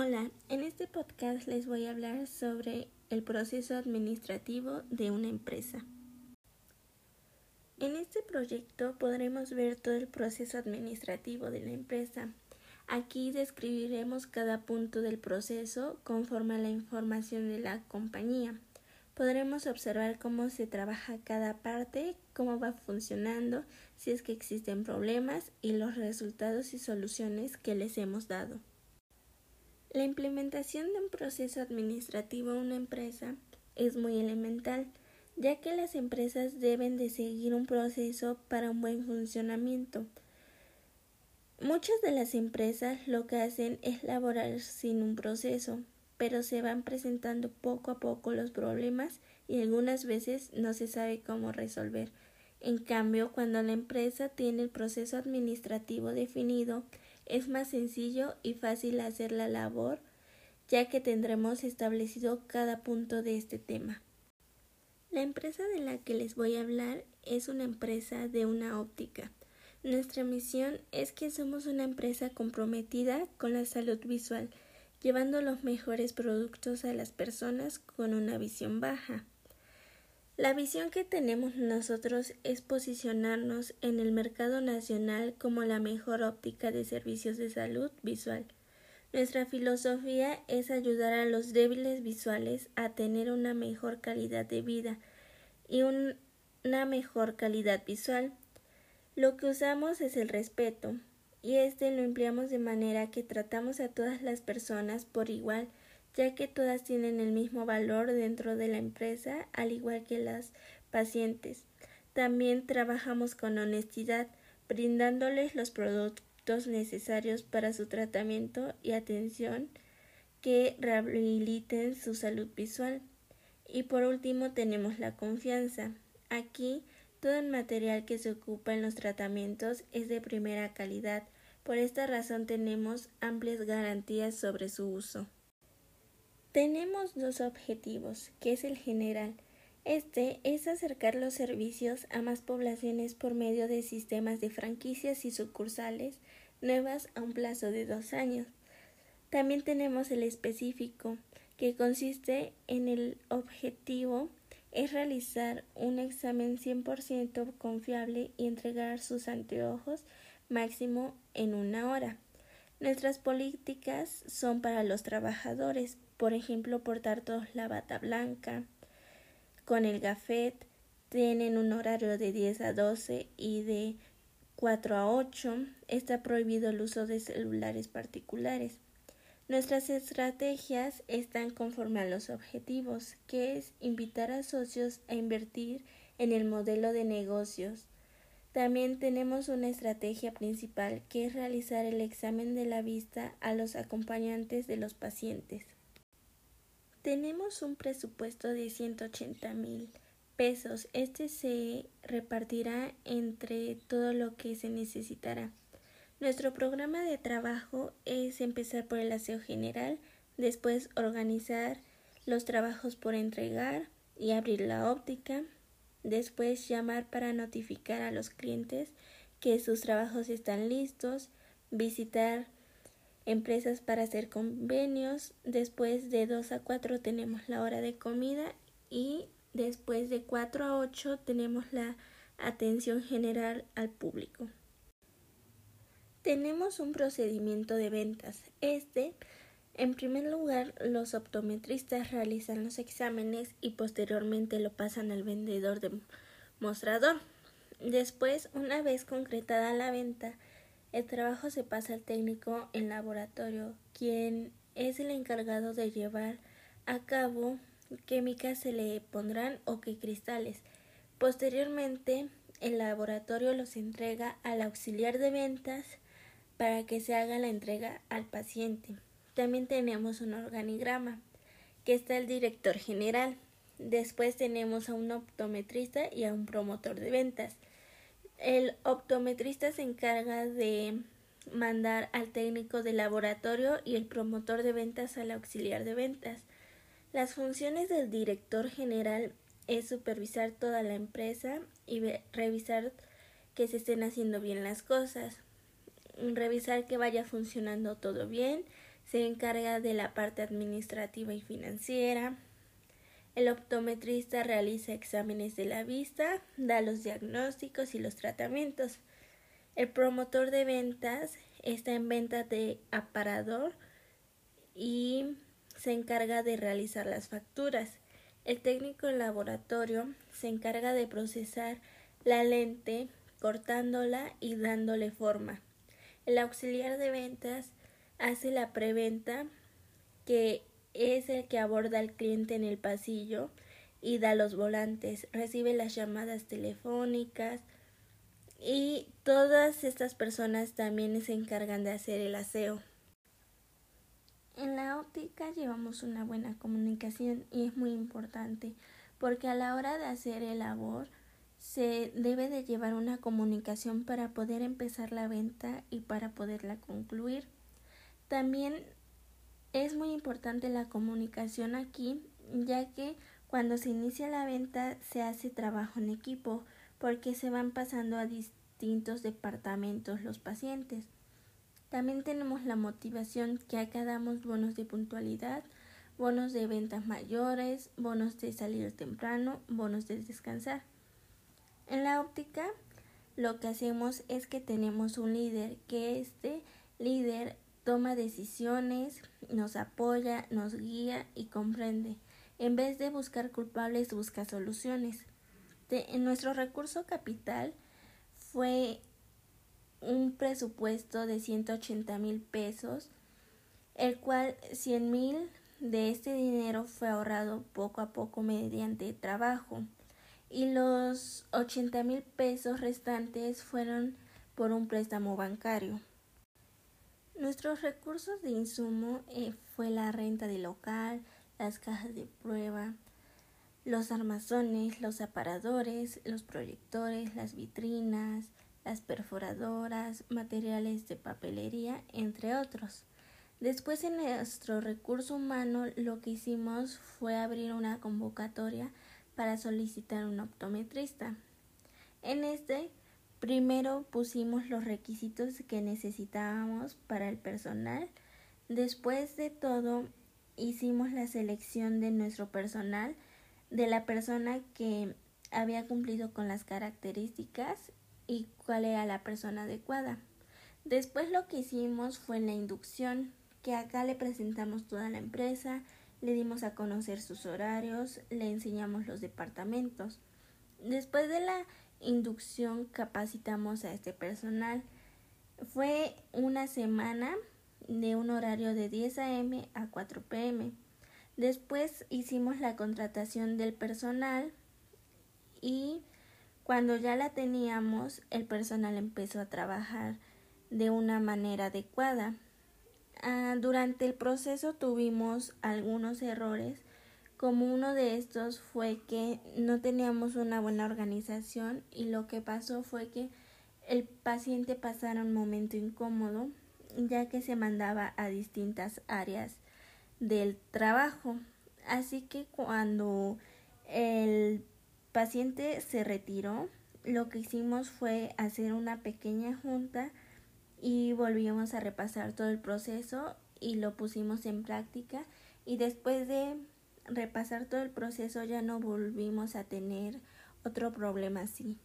Hola, en este podcast les voy a hablar sobre el proceso administrativo de una empresa. En este proyecto podremos ver todo el proceso administrativo de la empresa. Aquí describiremos cada punto del proceso conforme a la información de la compañía. Podremos observar cómo se trabaja cada parte, cómo va funcionando, si es que existen problemas y los resultados y soluciones que les hemos dado. La implementación de un proceso administrativo en una empresa es muy elemental, ya que las empresas deben de seguir un proceso para un buen funcionamiento. Muchas de las empresas lo que hacen es laborar sin un proceso, pero se van presentando poco a poco los problemas y algunas veces no se sabe cómo resolver. En cambio, cuando la empresa tiene el proceso administrativo definido, es más sencillo y fácil hacer la labor ya que tendremos establecido cada punto de este tema. La empresa de la que les voy a hablar es una empresa de una óptica. Nuestra misión es que somos una empresa comprometida con la salud visual, llevando los mejores productos a las personas con una visión baja. La visión que tenemos nosotros es posicionarnos en el mercado nacional como la mejor óptica de servicios de salud visual. Nuestra filosofía es ayudar a los débiles visuales a tener una mejor calidad de vida y una mejor calidad visual. Lo que usamos es el respeto, y este lo empleamos de manera que tratamos a todas las personas por igual ya que todas tienen el mismo valor dentro de la empresa, al igual que las pacientes. También trabajamos con honestidad, brindándoles los productos necesarios para su tratamiento y atención que rehabiliten su salud visual. Y por último tenemos la confianza. Aquí todo el material que se ocupa en los tratamientos es de primera calidad. Por esta razón tenemos amplias garantías sobre su uso. Tenemos dos objetivos, que es el general. Este es acercar los servicios a más poblaciones por medio de sistemas de franquicias y sucursales nuevas a un plazo de dos años. También tenemos el específico, que consiste en el objetivo es realizar un examen 100% confiable y entregar sus anteojos máximo en una hora. Nuestras políticas son para los trabajadores, por ejemplo, portar todos la bata blanca. Con el gafet tienen un horario de 10 a 12 y de 4 a 8. Está prohibido el uso de celulares particulares. Nuestras estrategias están conforme a los objetivos, que es invitar a socios a invertir en el modelo de negocios. También tenemos una estrategia principal, que es realizar el examen de la vista a los acompañantes de los pacientes. Tenemos un presupuesto de 180 mil pesos. Este se repartirá entre todo lo que se necesitará. Nuestro programa de trabajo es empezar por el aseo general, después organizar los trabajos por entregar y abrir la óptica, después llamar para notificar a los clientes que sus trabajos están listos, visitar empresas para hacer convenios. Después de 2 a 4 tenemos la hora de comida y después de 4 a 8 tenemos la atención general al público. Tenemos un procedimiento de ventas. Este, en primer lugar, los optometristas realizan los exámenes y posteriormente lo pasan al vendedor de mostrador. Después, una vez concretada la venta, el trabajo se pasa al técnico en laboratorio, quien es el encargado de llevar a cabo químicas se le pondrán o qué cristales. Posteriormente, el laboratorio los entrega al auxiliar de ventas para que se haga la entrega al paciente. También tenemos un organigrama, que está el director general. Después tenemos a un optometrista y a un promotor de ventas. El optometrista se encarga de mandar al técnico de laboratorio y el promotor de ventas al auxiliar de ventas. Las funciones del director general es supervisar toda la empresa y revisar que se estén haciendo bien las cosas, revisar que vaya funcionando todo bien, se encarga de la parte administrativa y financiera. El optometrista realiza exámenes de la vista, da los diagnósticos y los tratamientos. El promotor de ventas está en venta de aparador y se encarga de realizar las facturas. El técnico en laboratorio se encarga de procesar la lente cortándola y dándole forma. El auxiliar de ventas hace la preventa, que es el que aborda al cliente en el pasillo y da los volantes, recibe las llamadas telefónicas y todas estas personas también se encargan de hacer el aseo. En la óptica llevamos una buena comunicación y es muy importante porque a la hora de hacer el labor se debe de llevar una comunicación para poder empezar la venta y para poderla concluir. También es muy importante la comunicación aquí, ya que cuando se inicia la venta se hace trabajo en equipo, porque se van pasando a distintos departamentos los pacientes. También tenemos la motivación que acá damos bonos de puntualidad, bonos de ventas mayores, bonos de salir temprano, bonos de descansar. En la óptica lo que hacemos es que tenemos un líder, que este líder toma decisiones, nos apoya, nos guía y comprende. En vez de buscar culpables, busca soluciones. en nuestro recurso capital fue un presupuesto de 180 mil pesos, el cual 100 mil de este dinero fue ahorrado poco a poco mediante trabajo y los 80 mil pesos restantes fueron por un préstamo bancario. Nuestros recursos de insumo eh, fue la renta de local, las cajas de prueba, los armazones, los aparadores, los proyectores, las vitrinas, las perforadoras, materiales de papelería, entre otros. Después en nuestro recurso humano lo que hicimos fue abrir una convocatoria para solicitar un optometrista. En este, primero pusimos los requisitos que necesitábamos para el personal. Después de todo, hicimos la selección de nuestro personal, de la persona que había cumplido con las características y cuál era la persona adecuada. Después lo que hicimos fue la inducción, que acá le presentamos toda la empresa, le dimos a conocer sus horarios, le enseñamos los departamentos. Después de la inducción capacitamos a este personal. Fue una semana de un horario de 10 a.m. a 4 p.m. Después hicimos la contratación del personal y cuando ya la teníamos el personal empezó a trabajar de una manera adecuada. Ah, durante el proceso tuvimos algunos errores, como uno de estos fue que no teníamos una buena organización y lo que pasó fue que el paciente pasara un momento incómodo ya que se mandaba a distintas áreas del trabajo. Así que cuando el paciente se retiró, lo que hicimos fue hacer una pequeña junta y volvimos a repasar todo el proceso y lo pusimos en práctica y después de repasar todo el proceso ya no volvimos a tener otro problema así.